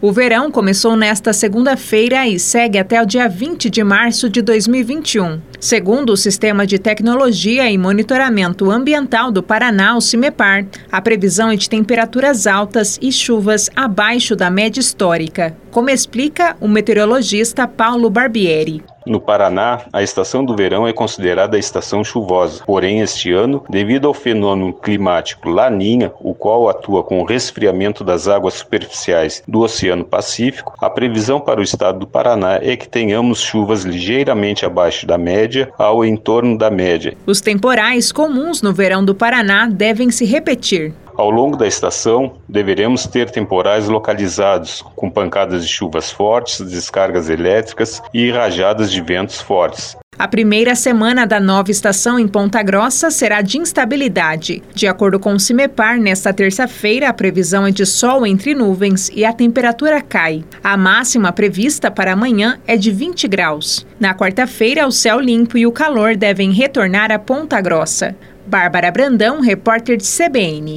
O verão começou nesta segunda-feira e segue até o dia 20 de março de 2021. Segundo o Sistema de Tecnologia e Monitoramento Ambiental do Paraná, o CIMEPAR, a previsão é de temperaturas altas e chuvas abaixo da média histórica, como explica o meteorologista Paulo Barbieri. No Paraná, a estação do verão é considerada a estação chuvosa. Porém, este ano, devido ao fenômeno climático Laninha, o qual atua com o resfriamento das águas superficiais do Oceano Pacífico, a previsão para o estado do Paraná é que tenhamos chuvas ligeiramente abaixo da média ao em torno da média. Os temporais comuns no verão do Paraná devem se repetir. Ao longo da estação, deveremos ter temporais localizados, com pancadas de chuvas fortes, descargas elétricas e rajadas de ventos fortes. A primeira semana da nova estação em Ponta Grossa será de instabilidade. De acordo com o CIMEPAR, nesta terça-feira a previsão é de sol entre nuvens e a temperatura cai. A máxima prevista para amanhã é de 20 graus. Na quarta-feira, o céu limpo e o calor devem retornar a Ponta Grossa. Bárbara Brandão, repórter de CBN.